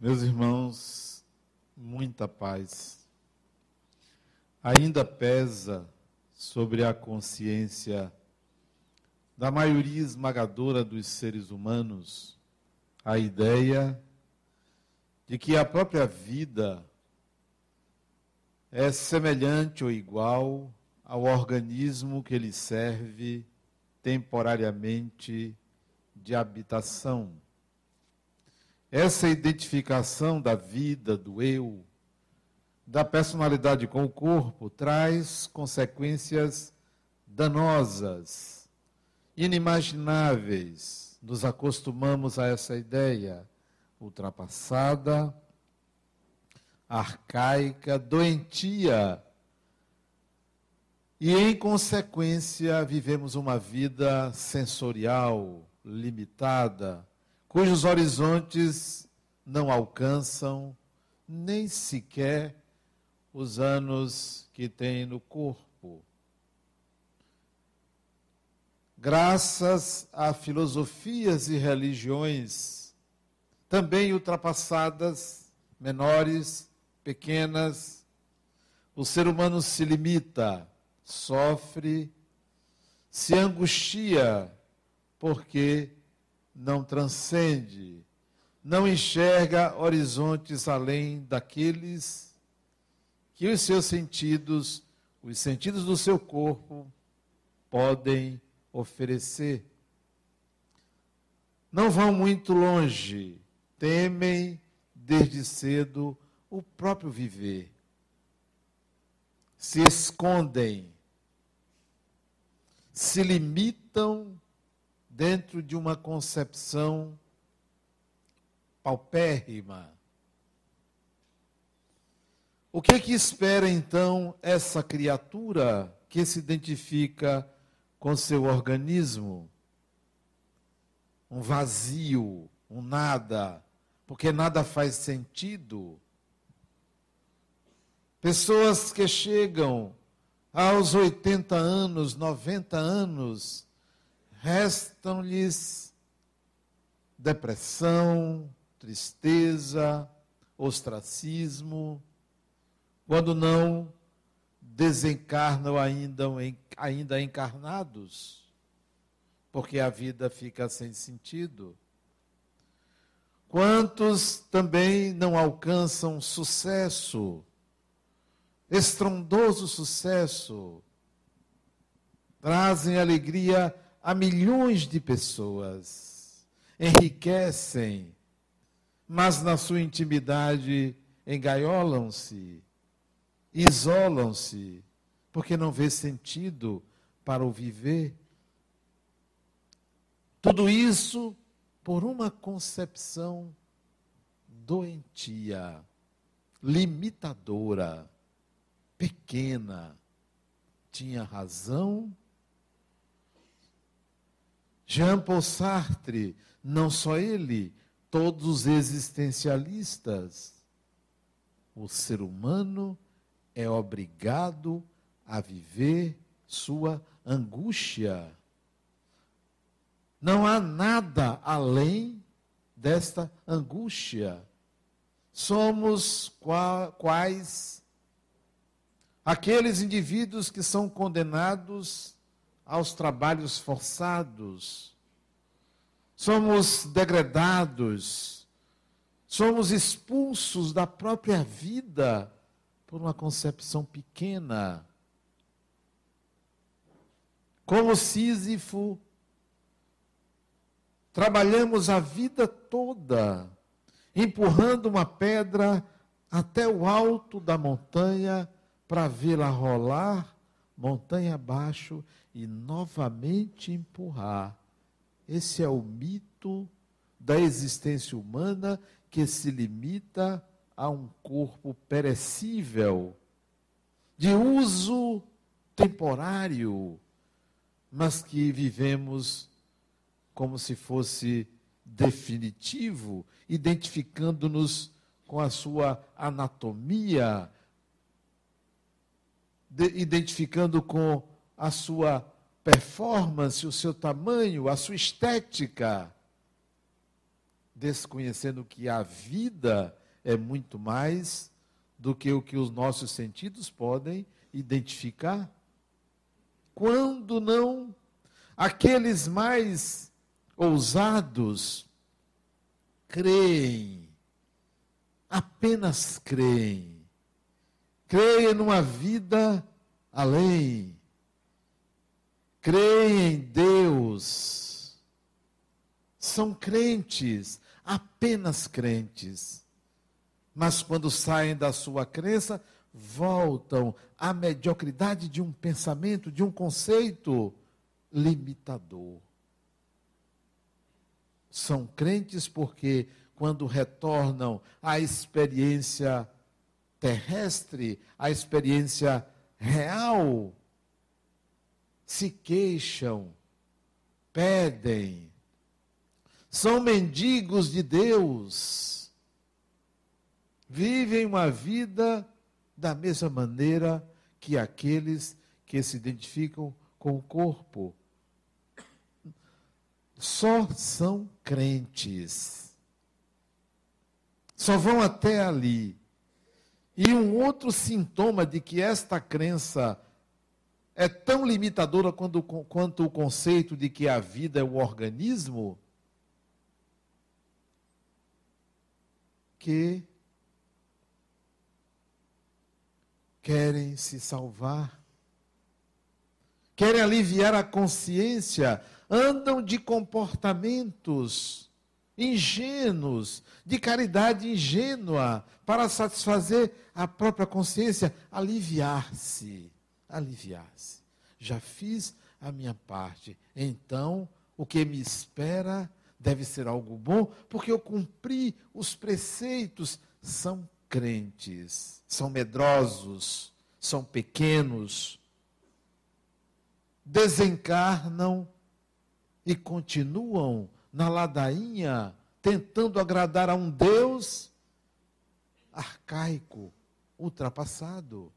Meus irmãos, muita paz. Ainda pesa sobre a consciência da maioria esmagadora dos seres humanos a ideia de que a própria vida é semelhante ou igual ao organismo que lhe serve temporariamente de habitação. Essa identificação da vida, do eu, da personalidade com o corpo, traz consequências danosas, inimagináveis. Nos acostumamos a essa ideia ultrapassada, arcaica, doentia. E, em consequência, vivemos uma vida sensorial, limitada, cujos horizontes não alcançam nem sequer os anos que tem no corpo. Graças a filosofias e religiões também ultrapassadas, menores, pequenas, o ser humano se limita, sofre, se angustia, porque não transcende, não enxerga horizontes além daqueles que os seus sentidos, os sentidos do seu corpo, podem oferecer. Não vão muito longe, temem desde cedo o próprio viver. Se escondem, se limitam dentro de uma concepção paupérrima. O que é que espera então essa criatura que se identifica com seu organismo? Um vazio, um nada, porque nada faz sentido. Pessoas que chegam aos 80 anos, 90 anos, restam-lhes depressão, tristeza, ostracismo, quando não desencarnam ainda, ainda encarnados, porque a vida fica sem sentido. Quantos também não alcançam sucesso, estrondoso sucesso, trazem alegria a milhões de pessoas, enriquecem, mas na sua intimidade engaiolam-se, isolam-se, porque não vê sentido para o viver. Tudo isso por uma concepção doentia, limitadora, pequena. Tinha razão Jean Paul Sartre, não só ele, todos os existencialistas. O ser humano é obrigado a viver sua angústia. Não há nada além desta angústia. Somos quais aqueles indivíduos que são condenados aos trabalhos forçados, somos degradados, somos expulsos da própria vida por uma concepção pequena. Como Sísifo, trabalhamos a vida toda, empurrando uma pedra até o alto da montanha para vê-la rolar montanha abaixo e novamente empurrar. Esse é o mito da existência humana que se limita a um corpo perecível, de uso temporário, mas que vivemos como se fosse definitivo, identificando-nos com a sua anatomia, identificando com a sua performance, o seu tamanho, a sua estética. desconhecendo que a vida é muito mais do que o que os nossos sentidos podem identificar. Quando não, aqueles mais ousados creem, apenas creem, creem numa vida além, creem em Deus, são crentes, apenas crentes. Mas quando saem da sua crença, voltam. À mediocridade de um pensamento, de um conceito limitador. São crentes porque, quando retornam à experiência terrestre, à experiência real, se queixam, pedem, são mendigos de Deus vivem uma vida da mesma maneira que aqueles que se identificam com o corpo. Só são crentes. Só vão até ali. E um outro sintoma de que esta crença é tão limitadora quanto, quanto o conceito de que a vida é um organismo, que querem se salvar, querem aliviar a consciência, andam de comportamentos ingênuos, de caridade ingênua, para satisfazer a própria consciência, aliviar-se, aliviar-se. Já fiz a minha parte, então o que me espera deve ser algo bom, porque eu cumpri os preceitos, são crentes. São medrosos, são pequenos, desencarnam e continuam na ladainha, tentando agradar a um Deus arcaico, ultrapassado,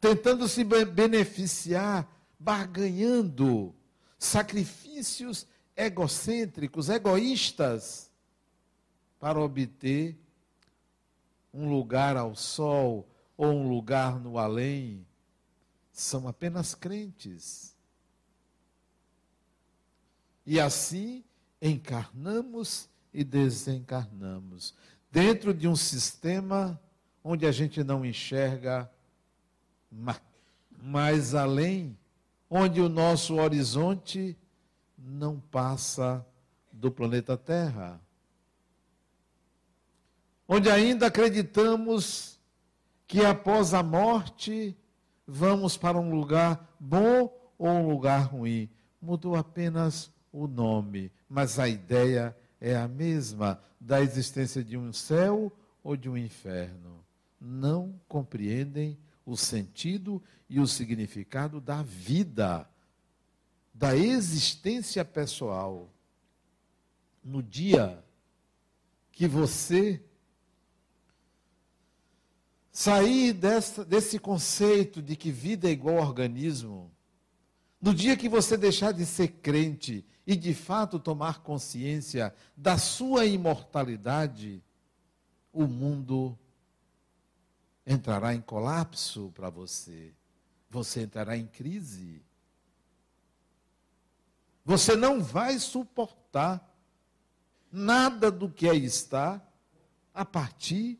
tentando se beneficiar, barganhando sacrifícios egocêntricos, egoístas, para obter um lugar ao sol ou um lugar no além, são apenas crentes. E assim encarnamos e desencarnamos, dentro de um sistema onde a gente não enxerga mais além, onde o nosso horizonte não passa do planeta Terra onde ainda acreditamos que após a morte vamos para um lugar bom ou um lugar ruim. Mudou apenas o nome, mas a ideia é a mesma da existência de um céu ou de um inferno. Não compreendem o sentido e o significado da vida, da existência pessoal. No dia que você sair dessa, desse conceito de que vida é igual organismo, no dia que você deixar de ser crente e de fato tomar consciência da sua imortalidade, o mundo entrará em colapso para você. Você entrará em crise. Você não vai suportar nada do que aí está a partir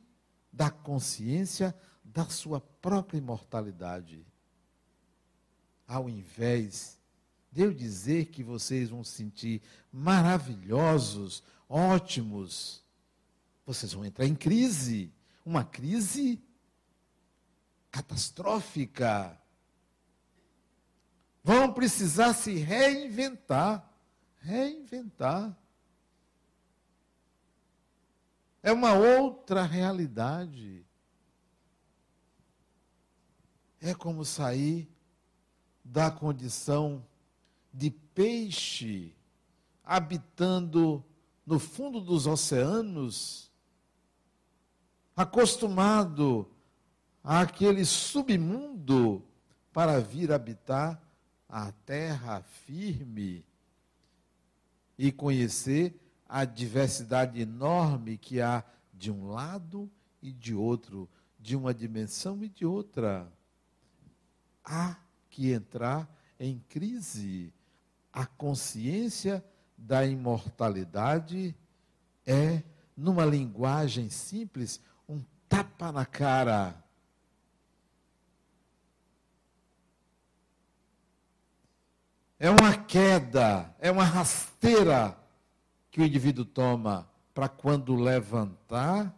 da consciência da sua própria imortalidade. Ao invés de eu dizer que vocês vão se sentir maravilhosos, ótimos, vocês vão entrar em crise, uma crise catastrófica. Vão precisar se reinventar, reinventar. É uma outra realidade. É como sair da condição de peixe habitando no fundo dos oceanos, acostumado àquele submundo para vir habitar a terra firme e conhecer a diversidade enorme que há de um lado e de outro, de uma dimensão e de outra. Há que entrar em crise. A consciência da imortalidade é, numa linguagem simples, um tapa na cara. É uma queda, é uma rasteira que o indivíduo toma para quando levantar,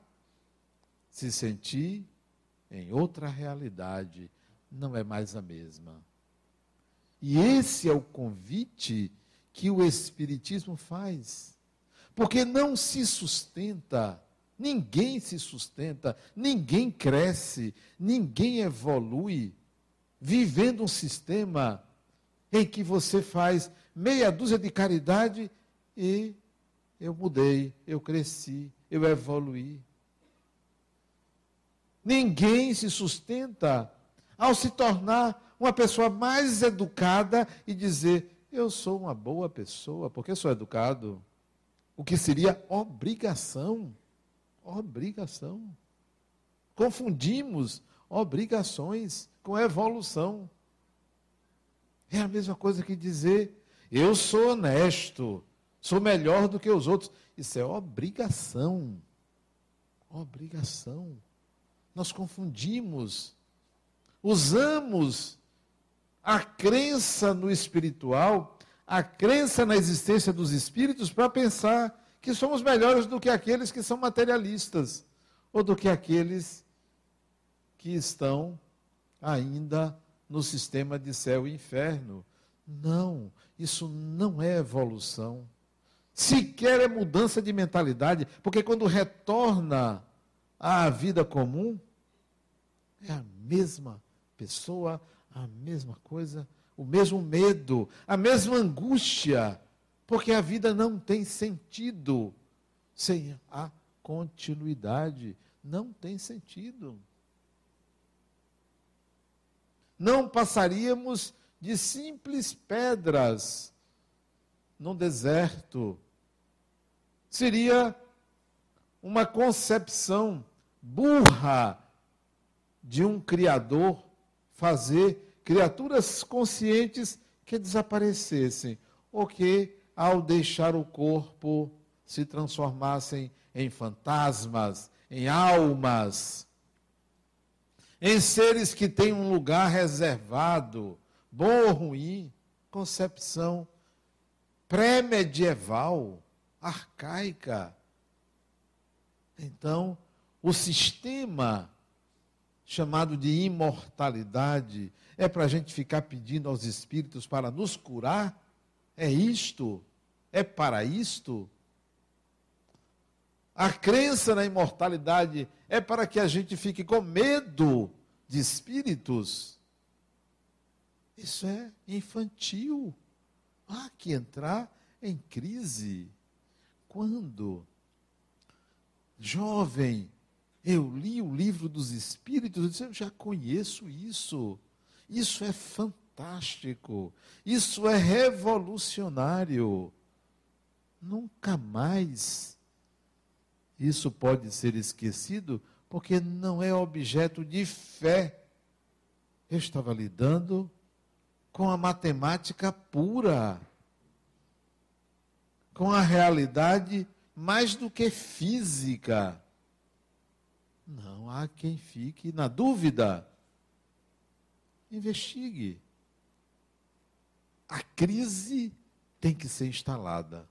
se sentir em outra realidade, não é mais a mesma. E esse é o convite que o Espiritismo faz. Porque não se sustenta, ninguém se sustenta, ninguém cresce, ninguém evolui vivendo um sistema em que você faz meia dúzia de caridade e eu mudei, eu cresci, eu evoluí. Ninguém se sustenta ao se tornar uma pessoa mais educada e dizer: Eu sou uma boa pessoa, porque sou educado. O que seria obrigação. Obrigação. Confundimos obrigações com evolução. É a mesma coisa que dizer: Eu sou honesto, sou melhor do que os outros. Isso é obrigação. Obrigação. Nós confundimos. Usamos a crença no espiritual, a crença na existência dos espíritos para pensar que somos melhores do que aqueles que são materialistas ou do que aqueles que estão ainda no sistema de céu e inferno. Não, isso não é evolução sequer é mudança de mentalidade, porque quando retorna à vida comum, é a mesma pessoa, a mesma coisa, o mesmo medo, a mesma angústia, porque a vida não tem sentido sem a continuidade. Não tem sentido. Não passaríamos de simples pedras num deserto. Seria uma concepção burra de um Criador fazer criaturas conscientes que desaparecessem, ou que, ao deixar o corpo, se transformassem em fantasmas, em almas, em seres que têm um lugar reservado, bom ou ruim, concepção pré-medieval, arcaica. Então, o sistema chamado de imortalidade é para a gente ficar pedindo aos espíritos para nos curar? É isto? É para isto? A crença na imortalidade é para que a gente fique com medo de espíritos? Isso é infantil há que entrar em crise. Quando, jovem, eu li o livro dos Espíritos, eu disse, eu já conheço isso. Isso é fantástico. Isso é revolucionário. Nunca mais isso pode ser esquecido, porque não é objeto de fé. Eu estava lidando com a matemática pura, com a realidade mais do que física. Não há quem fique na dúvida. Investigue. A crise tem que ser instalada.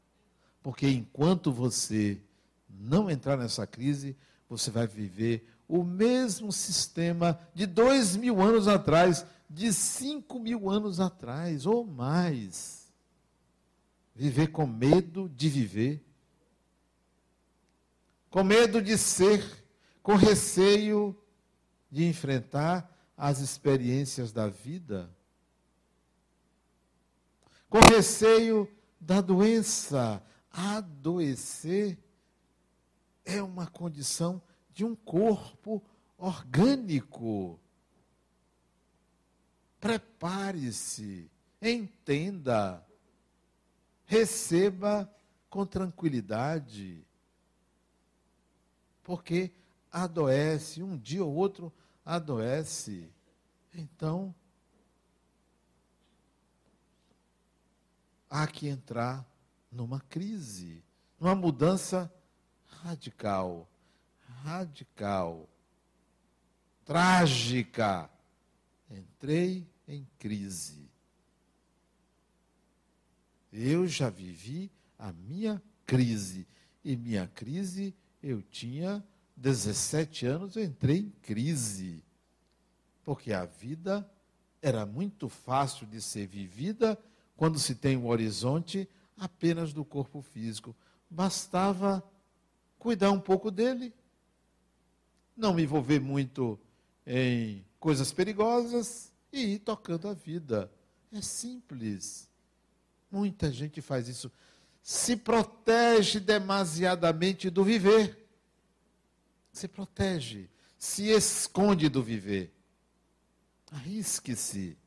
Porque enquanto você não entrar nessa crise, você vai viver o mesmo sistema de dois mil anos atrás, de cinco mil anos atrás, ou mais. Viver com medo de viver, com medo de ser, com receio de enfrentar as experiências da vida, com receio da doença. Adoecer é uma condição de um corpo orgânico. Prepare-se, entenda, receba com tranquilidade. Porque adoece, um dia ou outro adoece. Então, há que entrar numa crise, numa mudança radical, radical, trágica. Entrei em crise. Eu já vivi a minha crise. E minha crise, eu tinha 17 anos, eu entrei em crise. Porque a vida era muito fácil de ser vivida quando se tem um horizonte apenas do corpo físico. Bastava cuidar um pouco dele, não me envolver muito em coisas perigosas e ir tocando a vida. É simples. Muita gente faz isso. Se protege demasiadamente do viver. Se protege. Se esconde do viver. Arrisque-se.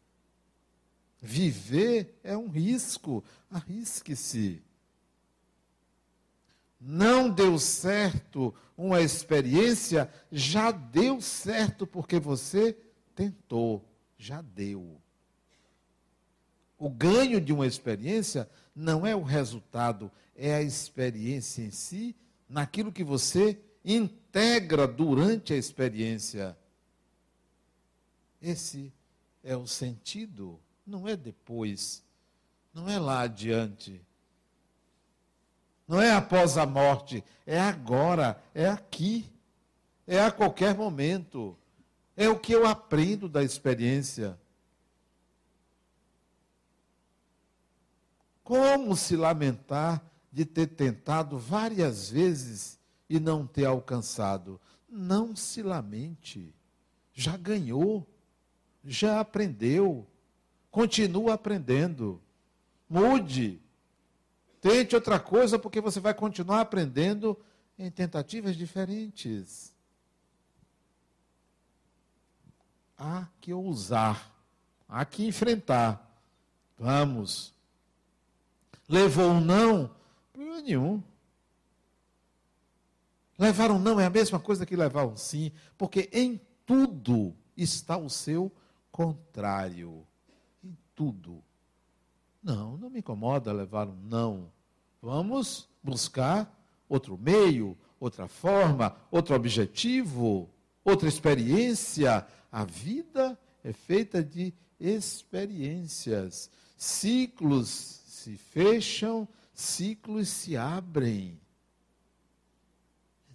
Viver é um risco. Arrisque-se. Não deu certo uma experiência, já deu certo porque você tentou. Já deu. O ganho de uma experiência não é o resultado, é a experiência em si, naquilo que você integra durante a experiência. Esse é o sentido, não é depois, não é lá adiante. Não é após a morte, é agora, é aqui, é a qualquer momento. É o que eu aprendo da experiência. Como se lamentar de ter tentado várias vezes e não ter alcançado? Não se lamente. Já ganhou, já aprendeu, continua aprendendo. Mude. Tente outra coisa, porque você vai continuar aprendendo em tentativas diferentes. Há que ousar, há que enfrentar. Vamos. Levou um não? Problema nenhum. Levar um não é a mesma coisa que levar um sim, porque em tudo está o seu contrário. Em tudo. Não, não me incomoda levar um não. Vamos buscar outro meio, outra forma, outro objetivo, outra experiência. A vida é feita de experiências, ciclos se fecham, ciclos se abrem.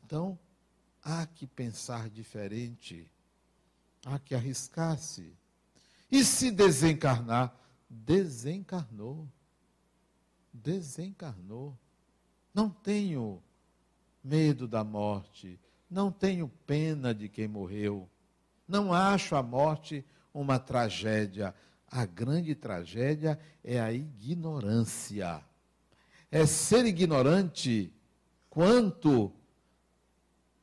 Então, há que pensar diferente, há que arriscar-se. E se desencarnar? Desencarnou. Desencarnou. Não tenho medo da morte, não tenho pena de quem morreu. Não acho a morte uma tragédia. A grande tragédia é a ignorância. É ser ignorante quanto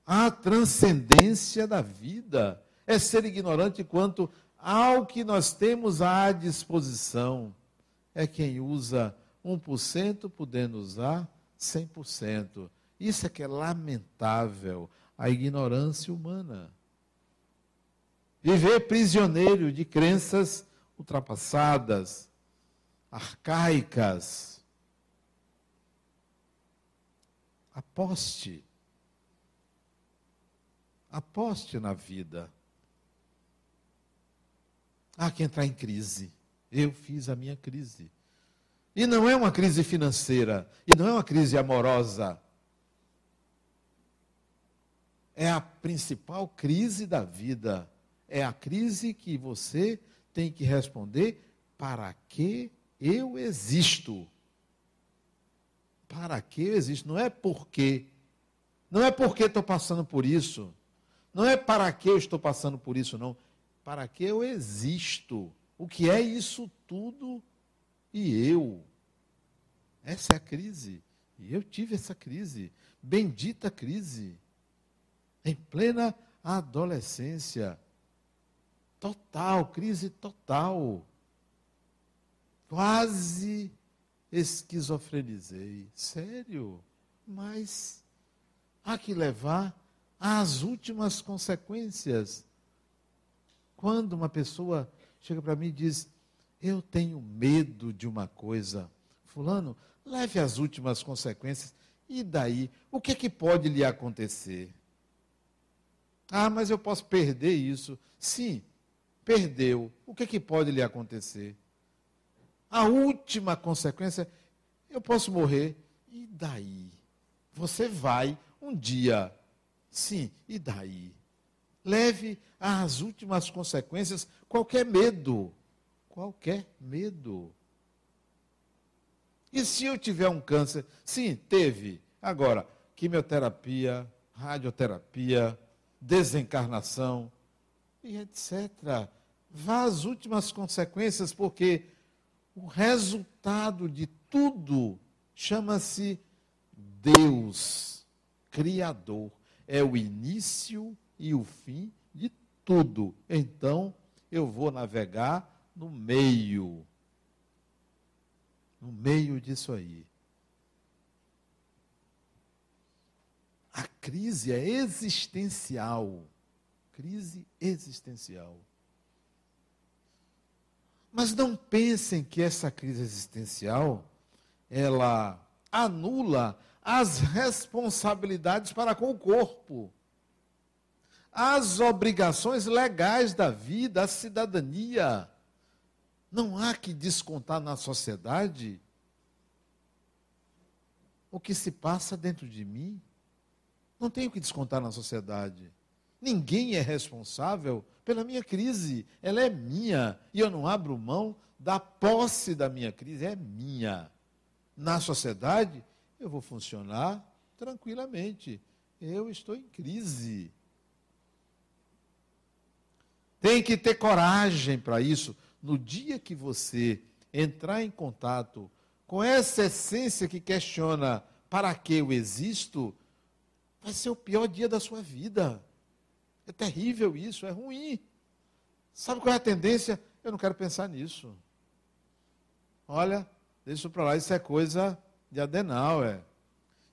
à transcendência da vida. É ser ignorante quanto ao que nós temos à disposição. É quem usa 1% podendo usar 100%. Isso é que é lamentável, a ignorância humana. Viver prisioneiro de crenças ultrapassadas, arcaicas. Aposte. Aposte na vida. Há que entrar em crise. Eu fiz a minha crise. E não é uma crise financeira, e não é uma crise amorosa. É a principal crise da vida. É a crise que você tem que responder: para que eu existo? Para que eu existo? Não é porque. Não é porque estou passando por isso. Não é para que eu estou passando por isso, não. Para que eu existo. O que é isso tudo e eu? Essa é a crise. E eu tive essa crise. Bendita crise. Em plena adolescência. Total, crise total. Quase esquizofrenizei. Sério? Mas há que levar às últimas consequências. Quando uma pessoa chega para mim e diz: Eu tenho medo de uma coisa, Fulano, leve as últimas consequências. E daí? O que é que pode lhe acontecer? Ah, mas eu posso perder isso. Sim, perdeu. O que é que pode lhe acontecer? A última consequência, eu posso morrer. E daí? Você vai um dia. Sim, e daí? Leve às últimas consequências qualquer medo. Qualquer medo. E se eu tiver um câncer? Sim, teve. Agora, quimioterapia, radioterapia, desencarnação e etc. Vá às últimas consequências, porque o resultado de tudo chama-se Deus, Criador. É o início e o fim de tudo. Então, eu vou navegar no meio. No meio disso aí. A crise é existencial. Crise existencial. Mas não pensem que essa crise existencial ela anula as responsabilidades para com o corpo, as obrigações legais da vida, a cidadania. Não há que descontar na sociedade o que se passa dentro de mim. Não tenho que descontar na sociedade. Ninguém é responsável pela minha crise. Ela é minha. E eu não abro mão da posse da minha crise. É minha. Na sociedade, eu vou funcionar tranquilamente. Eu estou em crise. Tem que ter coragem para isso. No dia que você entrar em contato com essa essência que questiona para que eu existo, vai ser o pior dia da sua vida. É terrível isso, é ruim. Sabe qual é a tendência? Eu não quero pensar nisso. Olha, deixa para lá, isso é coisa de Adenauer.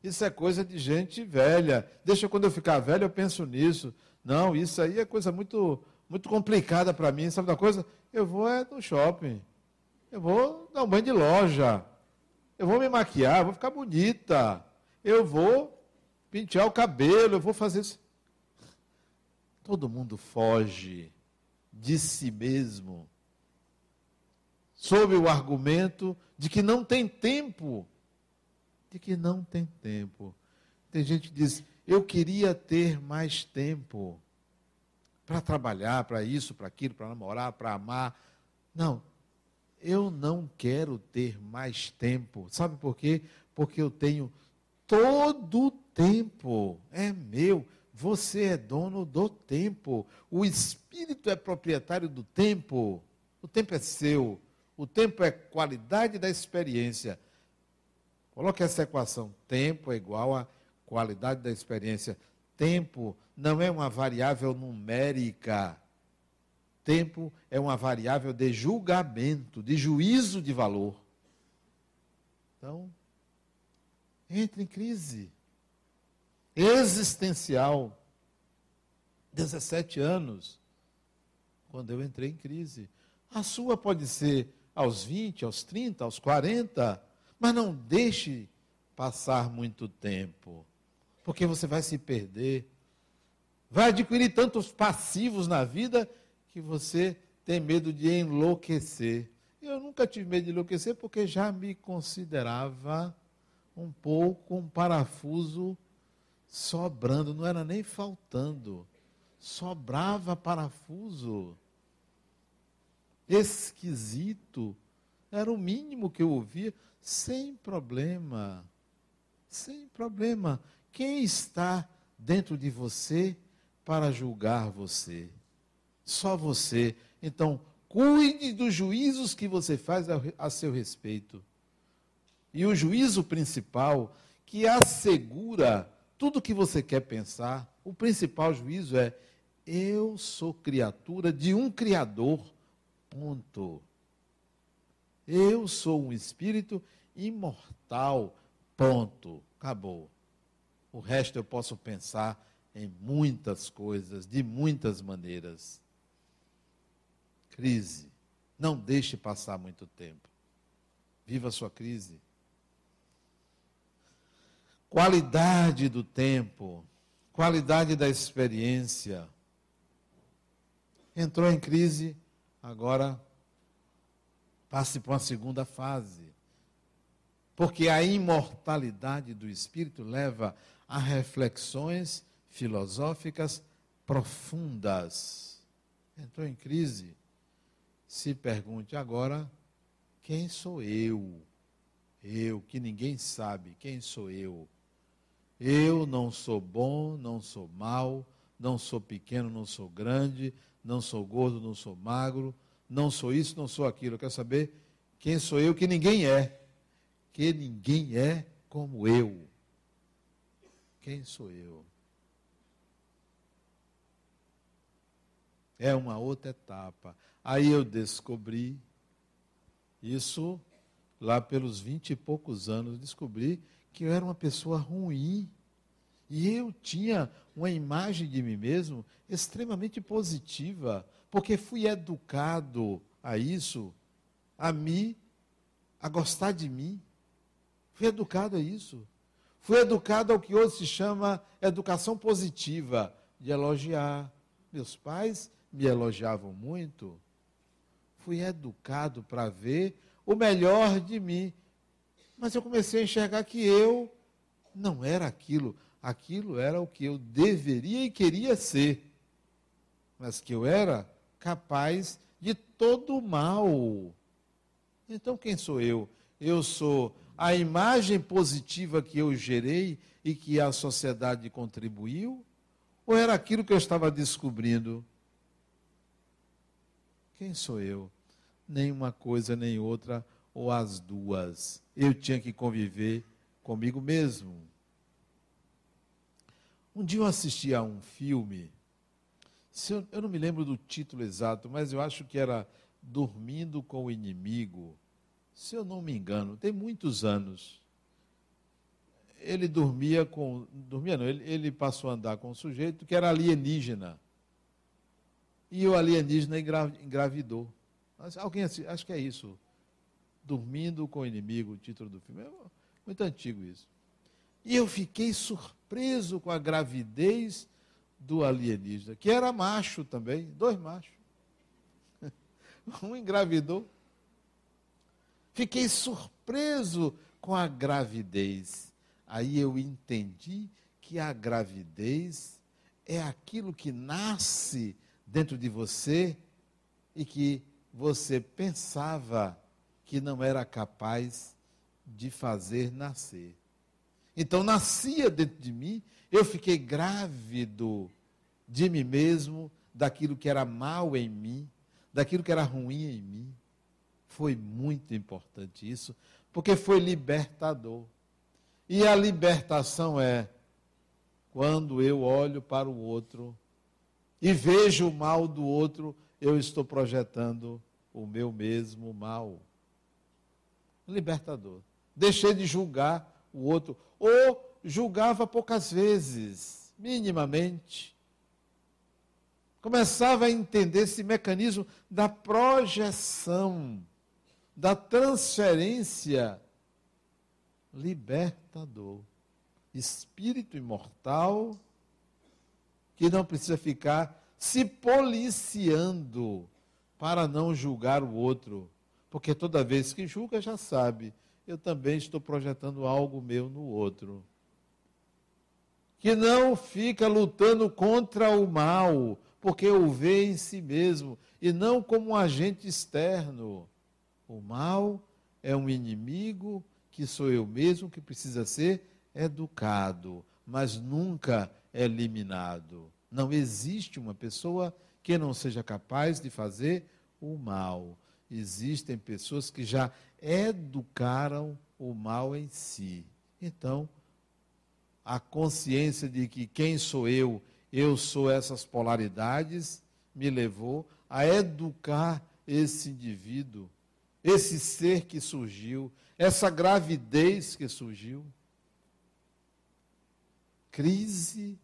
Isso é coisa de gente velha. Deixa quando eu ficar velho eu penso nisso. Não, isso aí é coisa muito muito complicada para mim. Sabe da coisa? Eu vou é no shopping. Eu vou dar um banho de loja. Eu vou me maquiar, vou ficar bonita. Eu vou pentear o cabelo, eu vou fazer isso. Todo mundo foge de si mesmo, sob o argumento de que não tem tempo. De que não tem tempo. Tem gente que diz: eu queria ter mais tempo para trabalhar, para isso, para aquilo, para namorar, para amar. Não, eu não quero ter mais tempo. Sabe por quê? Porque eu tenho todo o tempo. É meu. Você é dono do tempo. O espírito é proprietário do tempo. O tempo é seu. O tempo é qualidade da experiência. Coloque essa equação. Tempo é igual a qualidade da experiência. Tempo não é uma variável numérica. Tempo é uma variável de julgamento, de juízo de valor. Então, entra em crise existencial. 17 anos, quando eu entrei em crise. A sua pode ser aos 20, aos 30, aos 40, mas não deixe passar muito tempo, porque você vai se perder. Vai adquirir tantos passivos na vida que você tem medo de enlouquecer. Eu nunca tive medo de enlouquecer porque já me considerava um pouco um parafuso sobrando, não era nem faltando. Sobrava parafuso. Esquisito. Era o mínimo que eu ouvia, sem problema. Sem problema. Quem está dentro de você para julgar você? Só você. Então, cuide dos juízos que você faz a, seu respeito. E o juízo principal que assegura tudo que você quer pensar, o principal juízo é: eu sou criatura de um Criador. Ponto. Eu sou um espírito imortal. Ponto. Acabou. O resto eu posso pensar em muitas coisas, de muitas maneiras. Crise. Não deixe passar muito tempo. Viva a sua crise. Qualidade do tempo, qualidade da experiência. Entrou em crise, agora passe para uma segunda fase. Porque a imortalidade do espírito leva a reflexões filosóficas profundas. Entrou em crise? Se pergunte agora: quem sou eu? Eu, que ninguém sabe, quem sou eu? Eu não sou bom, não sou mau, não sou pequeno, não sou grande, não sou gordo, não sou magro, não sou isso, não sou aquilo. Eu quero saber quem sou eu que ninguém é. Que ninguém é como eu. Quem sou eu? É uma outra etapa. Aí eu descobri isso lá pelos vinte e poucos anos, descobri que eu era uma pessoa ruim. E eu tinha uma imagem de mim mesmo extremamente positiva, porque fui educado a isso, a mim, a gostar de mim. Fui educado a isso. Fui educado ao que hoje se chama educação positiva, de elogiar. Meus pais me elogiavam muito. Fui educado para ver o melhor de mim. Mas eu comecei a enxergar que eu não era aquilo. Aquilo era o que eu deveria e queria ser. Mas que eu era capaz de todo o mal. Então quem sou eu? Eu sou a imagem positiva que eu gerei e que a sociedade contribuiu? Ou era aquilo que eu estava descobrindo? Quem sou eu? nem uma coisa nem outra, ou as duas. Eu tinha que conviver comigo mesmo. Um dia eu assisti a um filme, eu, eu não me lembro do título exato, mas eu acho que era Dormindo com o Inimigo. Se eu não me engano, tem muitos anos. Ele dormia com. Dormia não, ele, ele passou a andar com um sujeito que era alienígena. E o alienígena engravidou. Alguém acho que é isso. Dormindo com o inimigo, o título do filme. É muito antigo isso. E eu fiquei surpreso com a gravidez do alienígena, que era macho também, dois machos. Um engravidou. Fiquei surpreso com a gravidez. Aí eu entendi que a gravidez é aquilo que nasce dentro de você e que você pensava que não era capaz de fazer nascer. Então nascia dentro de mim, eu fiquei grávido de mim mesmo, daquilo que era mal em mim, daquilo que era ruim em mim. Foi muito importante isso, porque foi libertador. E a libertação é quando eu olho para o outro e vejo o mal do outro eu estou projetando o meu mesmo mal. Libertador. Deixei de julgar o outro. Ou julgava poucas vezes, minimamente. Começava a entender esse mecanismo da projeção, da transferência. Libertador. Espírito imortal que não precisa ficar se policiando para não julgar o outro. Porque toda vez que julga, já sabe, eu também estou projetando algo meu no outro. Que não fica lutando contra o mal, porque o vê em si mesmo, e não como um agente externo. O mal é um inimigo que sou eu mesmo que precisa ser educado, mas nunca eliminado. Não existe uma pessoa que não seja capaz de fazer o mal. Existem pessoas que já educaram o mal em si. Então, a consciência de que quem sou eu, eu sou essas polaridades, me levou a educar esse indivíduo esse ser que surgiu, essa gravidez que surgiu. Crise,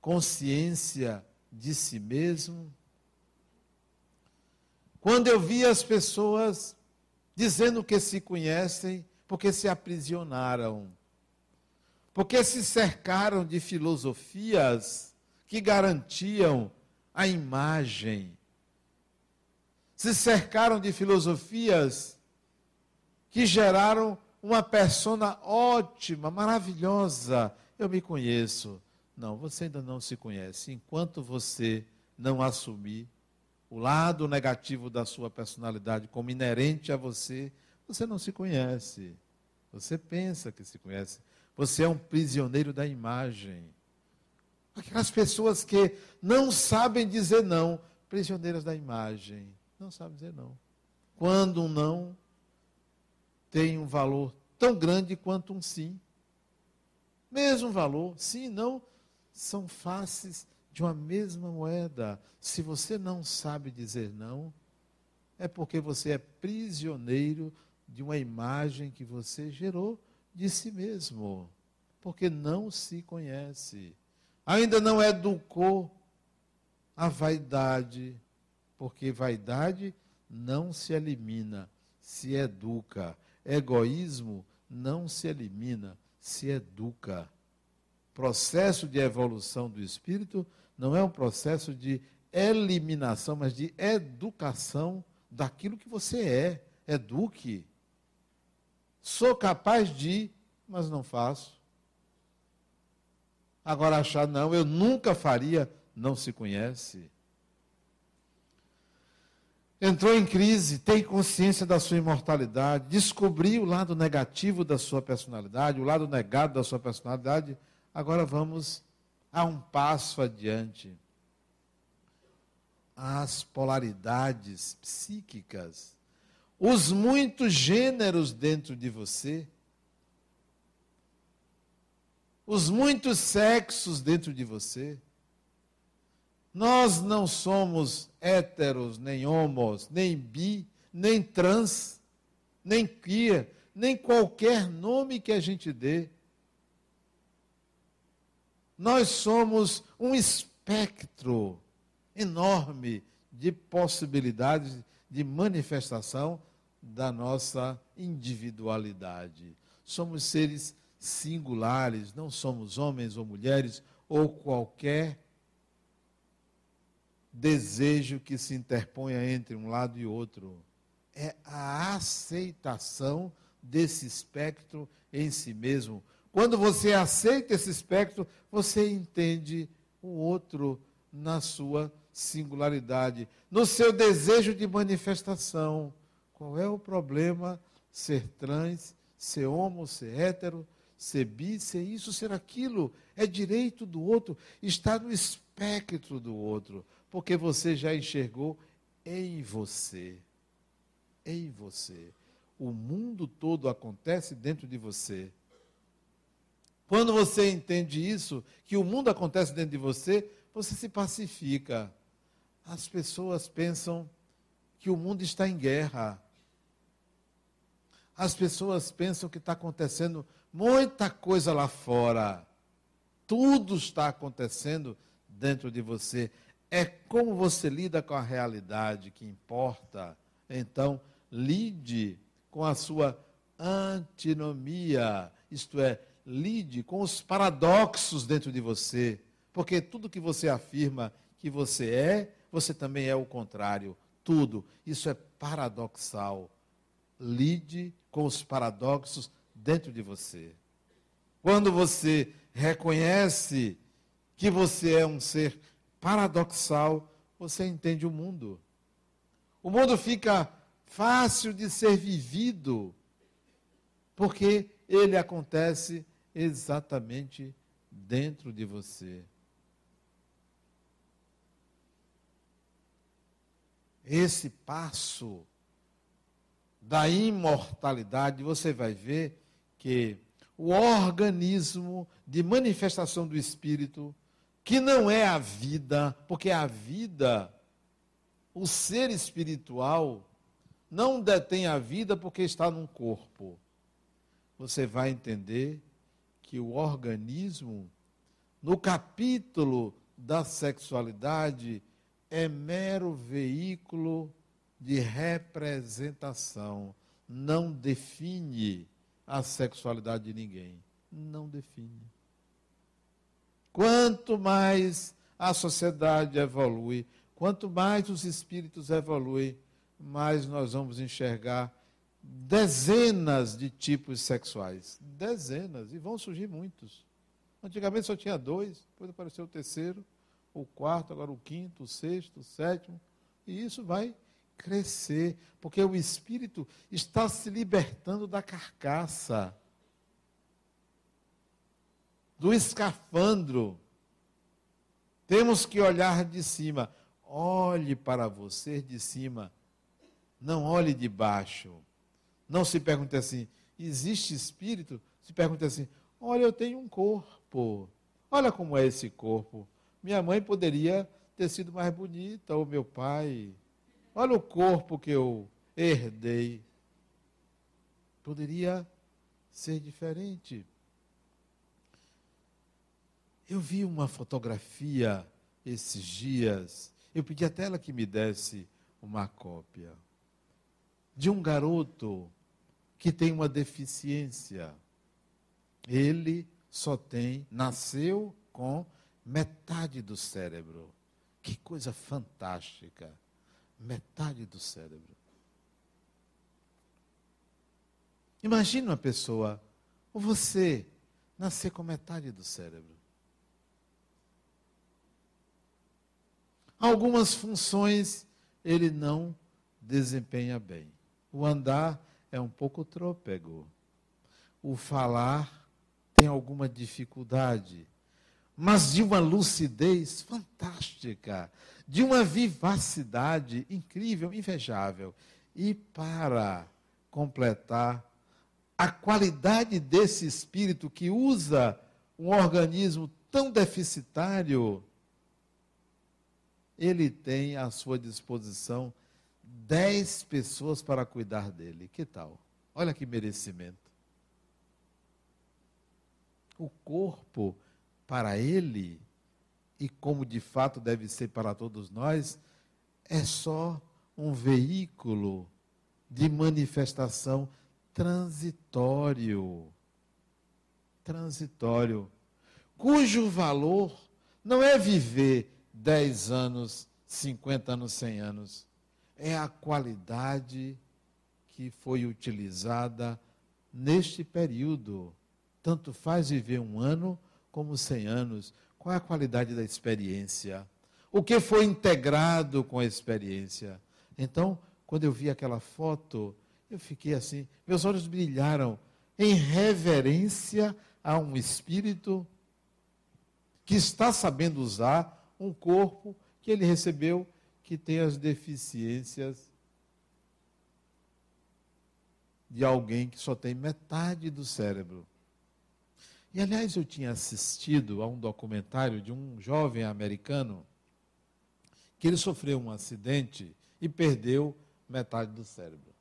consciência de si mesmo. Quando eu vi as pessoas dizendo que se conhecem porque se aprisionaram, porque se cercaram de filosofias que garantiam a imagem, se cercaram de filosofias que geraram uma persona ótima, maravilhosa. Eu me conheço. Não, você ainda não se conhece. Enquanto você não assumir o lado negativo da sua personalidade como inerente a você, você não se conhece. Você pensa que se conhece. Você é um prisioneiro da imagem. Aquelas pessoas que não sabem dizer não, prisioneiras da imagem. Não sabem dizer não. Quando um não tem um valor tão grande quanto um sim. Mesmo valor, sim e não, são faces de uma mesma moeda. Se você não sabe dizer não, é porque você é prisioneiro de uma imagem que você gerou de si mesmo, porque não se conhece. Ainda não educou a vaidade, porque vaidade não se elimina, se educa. Egoísmo não se elimina, se educa. Processo de evolução do espírito não é um processo de eliminação, mas de educação daquilo que você é. Eduque. Sou capaz de, mas não faço. Agora achar, não, eu nunca faria, não se conhece. Entrou em crise, tem consciência da sua imortalidade, descobriu o lado negativo da sua personalidade, o lado negado da sua personalidade. Agora vamos a um passo adiante. As polaridades psíquicas, os muitos gêneros dentro de você, os muitos sexos dentro de você. Nós não somos héteros, nem homos, nem bi, nem trans, nem queer, nem qualquer nome que a gente dê. Nós somos um espectro enorme de possibilidades de manifestação da nossa individualidade. Somos seres singulares, não somos homens ou mulheres ou qualquer desejo que se interponha entre um lado e outro. É a aceitação desse espectro em si mesmo, quando você aceita esse espectro, você entende o outro na sua singularidade, no seu desejo de manifestação. Qual é o problema ser trans, ser homo, ser hétero, ser bi, ser isso, ser aquilo? É direito do outro, está no espectro do outro, porque você já enxergou em você. Em você. O mundo todo acontece dentro de você. Quando você entende isso, que o mundo acontece dentro de você, você se pacifica. As pessoas pensam que o mundo está em guerra. As pessoas pensam que está acontecendo muita coisa lá fora. Tudo está acontecendo dentro de você. É como você lida com a realidade que importa. Então, lide com a sua antinomia, isto é, lide com os paradoxos dentro de você, porque tudo que você afirma que você é, você também é o contrário. Tudo. Isso é paradoxal. Lide com os paradoxos dentro de você. Quando você reconhece que você é um ser paradoxal, você entende o mundo. O mundo fica fácil de ser vivido, porque ele acontece exatamente dentro de você. Esse passo da imortalidade, você vai ver que o organismo de manifestação do espírito, que não é a vida, porque a vida, o ser espiritual, não detém a vida porque está num corpo. Você vai entender que o organismo, no capítulo da sexualidade, é mero veículo de representação, não define a sexualidade de ninguém. Não define. Quanto mais a sociedade evolui, quanto mais os espíritos evoluem, mais nós vamos enxergar dezenas de tipos sexuais. Dezenas, e vão surgir muitos. Antigamente só tinha dois, depois apareceu o terceiro, o quarto, agora o quinto, o sexto, o sétimo. E isso vai crescer, porque o espírito está se libertando da carcaça, do escafandro. Temos que olhar de cima. Olhe para você de cima, não olhe de baixo. Não se pergunte assim: existe espírito? Se pergunte assim: olha, eu tenho um corpo. Olha como é esse corpo. Minha mãe poderia ter sido mais bonita, ou meu pai. Olha o corpo que eu herdei. Poderia ser diferente. Eu vi uma fotografia esses dias. Eu pedi até ela que me desse uma cópia. De um garoto que tem uma deficiência. Ele só tem, nasceu com metade do cérebro. Que coisa fantástica metade do cérebro. Imagine uma pessoa, ou você, nascer com metade do cérebro. Algumas funções ele não desempenha bem. O andar é um pouco trôpego. O falar tem alguma dificuldade mas de uma lucidez fantástica, de uma vivacidade incrível, invejável. E para completar, a qualidade desse espírito que usa um organismo tão deficitário, ele tem à sua disposição dez pessoas para cuidar dele. Que tal? Olha que merecimento. O corpo para ele, e como de fato deve ser para todos nós, é só um veículo de manifestação transitório. Transitório. Cujo valor não é viver 10 anos, 50 anos, 100 anos. É a qualidade que foi utilizada neste período. Tanto faz viver um ano como 100 anos? Qual é a qualidade da experiência? O que foi integrado com a experiência? Então, quando eu vi aquela foto, eu fiquei assim, meus olhos brilharam em reverência a um espírito que está sabendo usar um corpo que ele recebeu que tem as deficiências de alguém que só tem metade do cérebro. E aliás, eu tinha assistido a um documentário de um jovem americano que ele sofreu um acidente e perdeu metade do cérebro.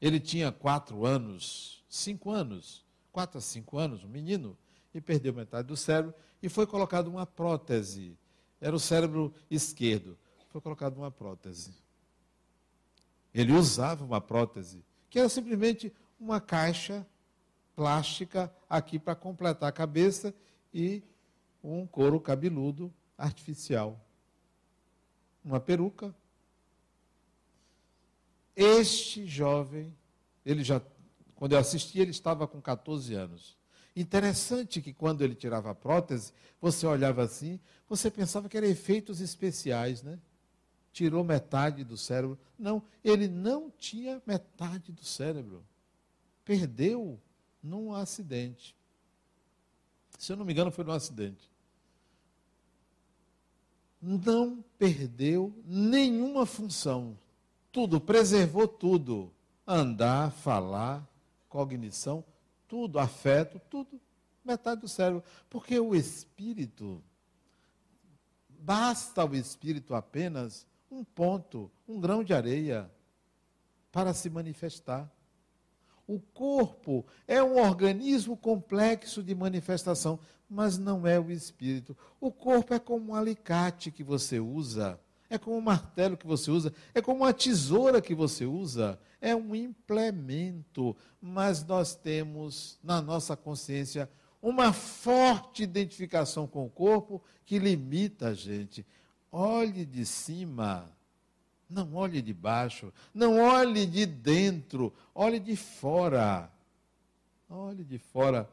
Ele tinha quatro anos, cinco anos, quatro a cinco anos, um menino, e perdeu metade do cérebro e foi colocado uma prótese. Era o cérebro esquerdo. Foi colocado uma prótese. Ele usava uma prótese, que era simplesmente uma caixa plástica aqui para completar a cabeça e um couro cabeludo artificial. Uma peruca. Este jovem, ele já, quando eu assisti, ele estava com 14 anos. Interessante que quando ele tirava a prótese, você olhava assim, você pensava que eram efeitos especiais, né? Tirou metade do cérebro. Não, ele não tinha metade do cérebro. Perdeu num acidente. Se eu não me engano, foi num acidente. Não perdeu nenhuma função. Tudo, preservou tudo. Andar, falar, cognição, tudo, afeto, tudo. Metade do cérebro. Porque o espírito, basta ao espírito apenas um ponto, um grão de areia. para se manifestar. O corpo é um organismo complexo de manifestação, mas não é o espírito. O corpo é como um alicate que você usa, é como um martelo que você usa, é como uma tesoura que você usa, é um implemento, mas nós temos na nossa consciência uma forte identificação com o corpo que limita a gente. Olhe de cima não olhe de baixo, não olhe de dentro, olhe de fora. Olhe de fora.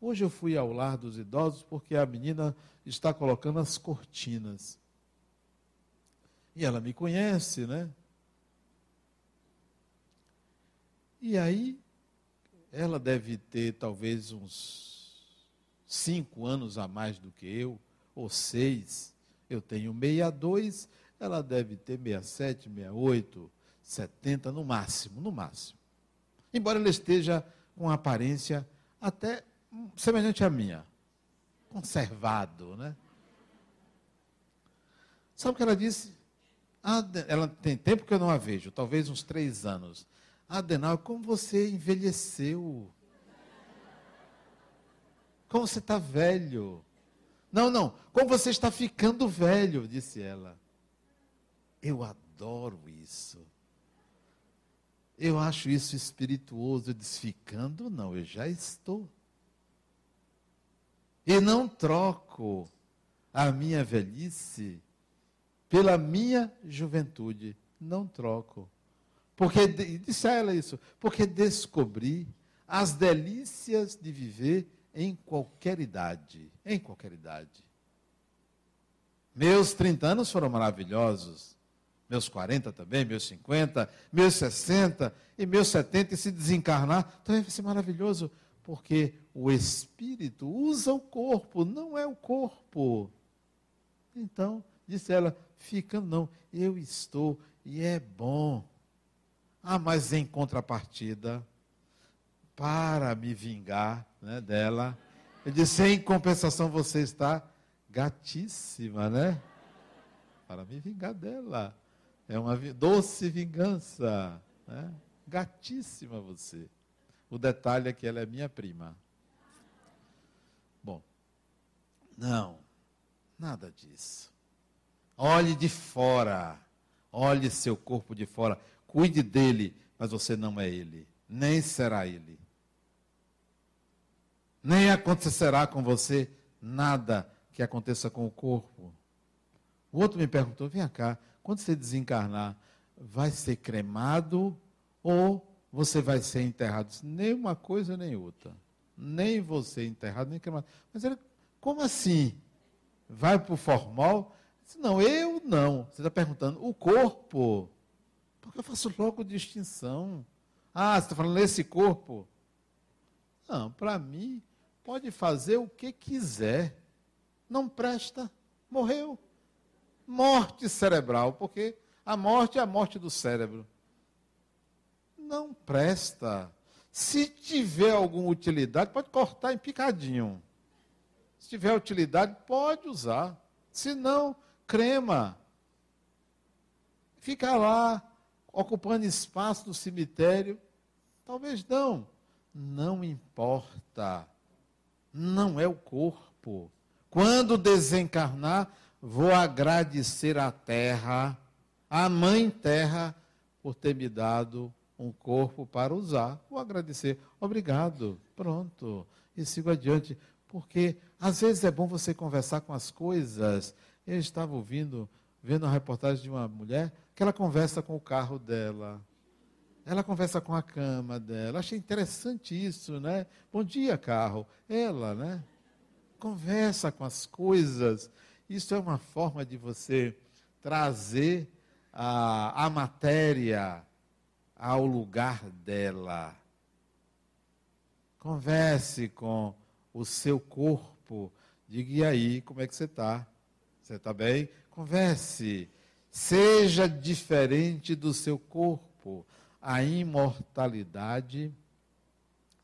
Hoje eu fui ao lar dos idosos porque a menina está colocando as cortinas. E ela me conhece, né? E aí, ela deve ter talvez uns cinco anos a mais do que eu, ou seis. Eu tenho 62 ela deve ter 67, 68, 70 no máximo, no máximo. Embora ela esteja com aparência até semelhante à minha, conservado, né? Sabe o que ela disse? Ela tem tempo que eu não a vejo, talvez uns três anos. Adenal, como você envelheceu? Como você está velho? Não, não, como você está ficando velho, disse ela. Eu adoro isso. Eu acho isso espirituoso. Desficando, não, eu já estou. E não troco a minha velhice pela minha juventude. Não troco. Porque, disse a ela isso, porque descobri as delícias de viver em qualquer idade. Em qualquer idade. Meus 30 anos foram maravilhosos meus 40 também, meus 50, meus 60 e meus 70, e se desencarnar, também vai ser maravilhoso, porque o espírito usa o corpo, não é o corpo. Então, disse ela, fica não, eu estou e é bom. Ah, mas em contrapartida, para me vingar né, dela, eu disse, em compensação você está gatíssima, né? Para me vingar dela. É uma doce vingança. Né? Gatíssima você. O detalhe é que ela é minha prima. Bom, não, nada disso. Olhe de fora. Olhe seu corpo de fora. Cuide dele, mas você não é ele. Nem será ele. Nem acontecerá com você nada que aconteça com o corpo. O outro me perguntou: vem cá, quando você desencarnar, vai ser cremado ou você vai ser enterrado? Nem uma coisa nem outra. Nem você enterrado, nem cremado. Mas ele, como assim? Vai para o formal? Não, eu não. Você está perguntando, o corpo. Porque eu faço logo distinção. Ah, você está falando nesse corpo? Não, para mim, pode fazer o que quiser. Não presta, morreu morte cerebral, porque a morte é a morte do cérebro. Não presta. Se tiver alguma utilidade, pode cortar em picadinho. Se tiver utilidade, pode usar. Se não, crema. Fica lá, ocupando espaço no cemitério. Talvez não. Não importa. Não é o corpo. Quando desencarnar, vou agradecer à terra, à mãe terra, por ter me dado um corpo para usar. Vou agradecer. Obrigado. Pronto. E sigo adiante. Porque às vezes é bom você conversar com as coisas. Eu estava ouvindo, vendo uma reportagem de uma mulher que ela conversa com o carro dela. Ela conversa com a cama dela. Achei interessante isso, né? Bom dia, carro. Ela, né? Conversa com as coisas. Isso é uma forma de você trazer a, a matéria ao lugar dela. Converse com o seu corpo. Diga, e aí, como é que você está? Você está bem? Converse. Seja diferente do seu corpo. A imortalidade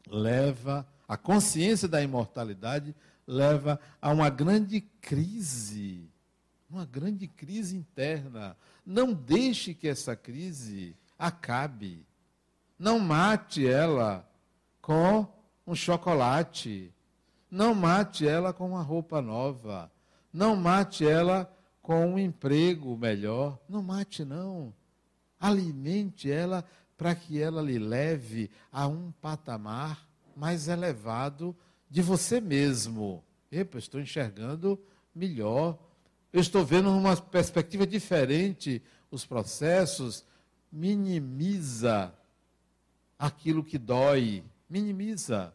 leva, a consciência da imortalidade leva a uma grande crise, uma grande crise interna. Não deixe que essa crise acabe. Não mate ela com um chocolate. Não mate ela com uma roupa nova. Não mate ela com um emprego melhor. Não mate, não. Alimente ela para que ela lhe leve a um patamar mais elevado de você mesmo. Epa, estou enxergando melhor. Eu estou vendo numa perspectiva diferente os processos. Minimiza aquilo que dói. Minimiza.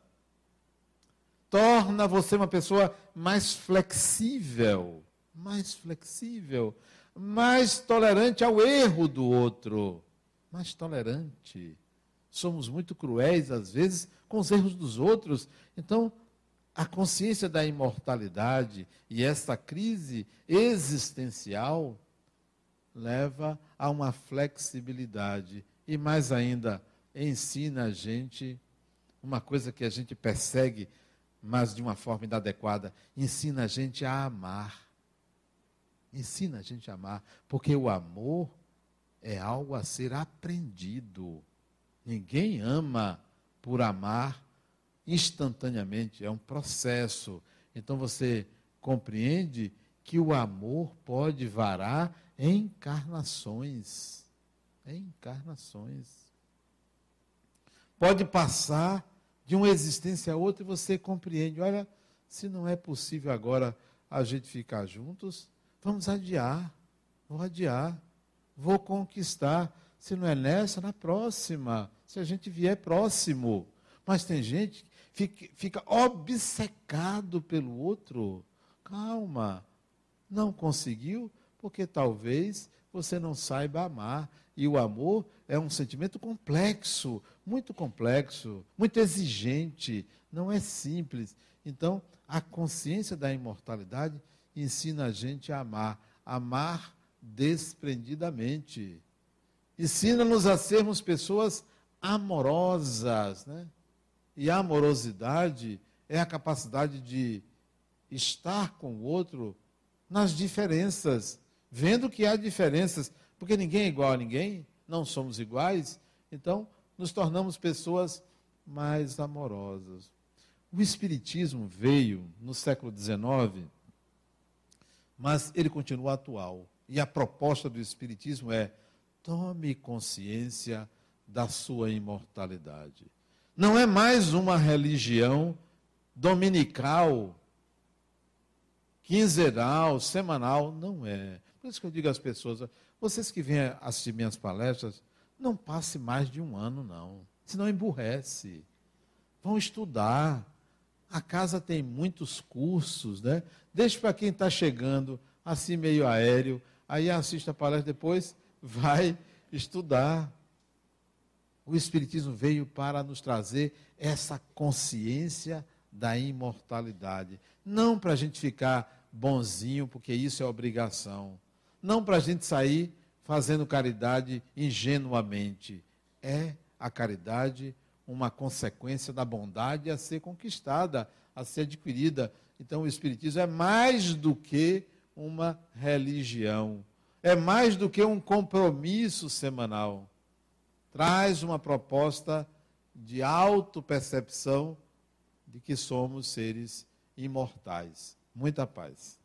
Torna você uma pessoa mais flexível. Mais flexível. Mais tolerante ao erro do outro. Mais tolerante. Somos muito cruéis, às vezes, com os erros dos outros. Então, a consciência da imortalidade e esta crise existencial leva a uma flexibilidade e mais ainda ensina a gente uma coisa que a gente persegue, mas de uma forma inadequada, ensina a gente a amar. Ensina a gente a amar, porque o amor é algo a ser aprendido. Ninguém ama por amar instantaneamente, é um processo. Então você compreende que o amor pode varar em encarnações. Em encarnações. Pode passar de uma existência a outra e você compreende. Olha, se não é possível agora a gente ficar juntos, vamos adiar. Vou adiar. Vou conquistar. Se não é nessa, na próxima. Se a gente vier próximo. Mas tem gente fica, fica obcecado pelo outro. Calma, não conseguiu porque talvez você não saiba amar. E o amor é um sentimento complexo, muito complexo, muito exigente, não é simples. Então, a consciência da imortalidade ensina a gente a amar, amar desprendidamente. Ensina-nos a sermos pessoas amorosas, né? E a amorosidade é a capacidade de estar com o outro nas diferenças, vendo que há diferenças, porque ninguém é igual a ninguém, não somos iguais, então nos tornamos pessoas mais amorosas. O Espiritismo veio no século XIX, mas ele continua atual. E a proposta do Espiritismo é: tome consciência da sua imortalidade. Não é mais uma religião dominical, quinzenal, semanal, não é. Por isso que eu digo às pessoas, vocês que vêm assistir minhas palestras, não passe mais de um ano, não. Senão emburrece. Vão estudar. A casa tem muitos cursos, né? Deixe para quem está chegando, assim meio aéreo, aí assista a palestra, depois vai estudar. O Espiritismo veio para nos trazer essa consciência da imortalidade. Não para a gente ficar bonzinho, porque isso é obrigação. Não para a gente sair fazendo caridade ingenuamente. É a caridade uma consequência da bondade a ser conquistada, a ser adquirida. Então, o Espiritismo é mais do que uma religião, é mais do que um compromisso semanal traz uma proposta de autopercepção de que somos seres imortais. Muita paz.